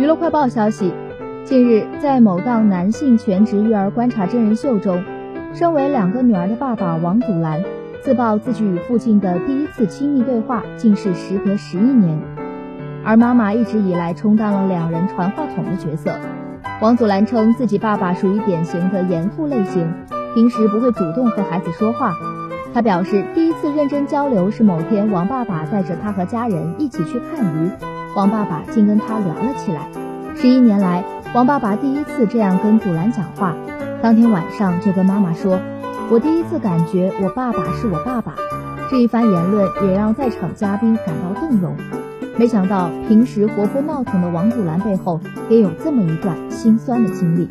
娱乐快报消息，近日在某档男性全职育儿观察真人秀中，身为两个女儿的爸爸王祖蓝自曝自己与父亲的第一次亲密对话竟是时隔十一年，而妈妈一直以来充当了两人传话筒的角色。王祖蓝称自己爸爸属于典型的严父类型，平时不会主动和孩子说话。他表示，第一次认真交流是某天王爸爸带着他和家人一起去看鱼。王爸爸竟跟他聊了起来。十一年来，王爸爸第一次这样跟祖蓝讲话。当天晚上就跟妈妈说：“我第一次感觉我爸爸是我爸爸。”这一番言论也让在场嘉宾感到动容。没想到，平时活泼闹腾的王祖蓝背后也有这么一段心酸的经历。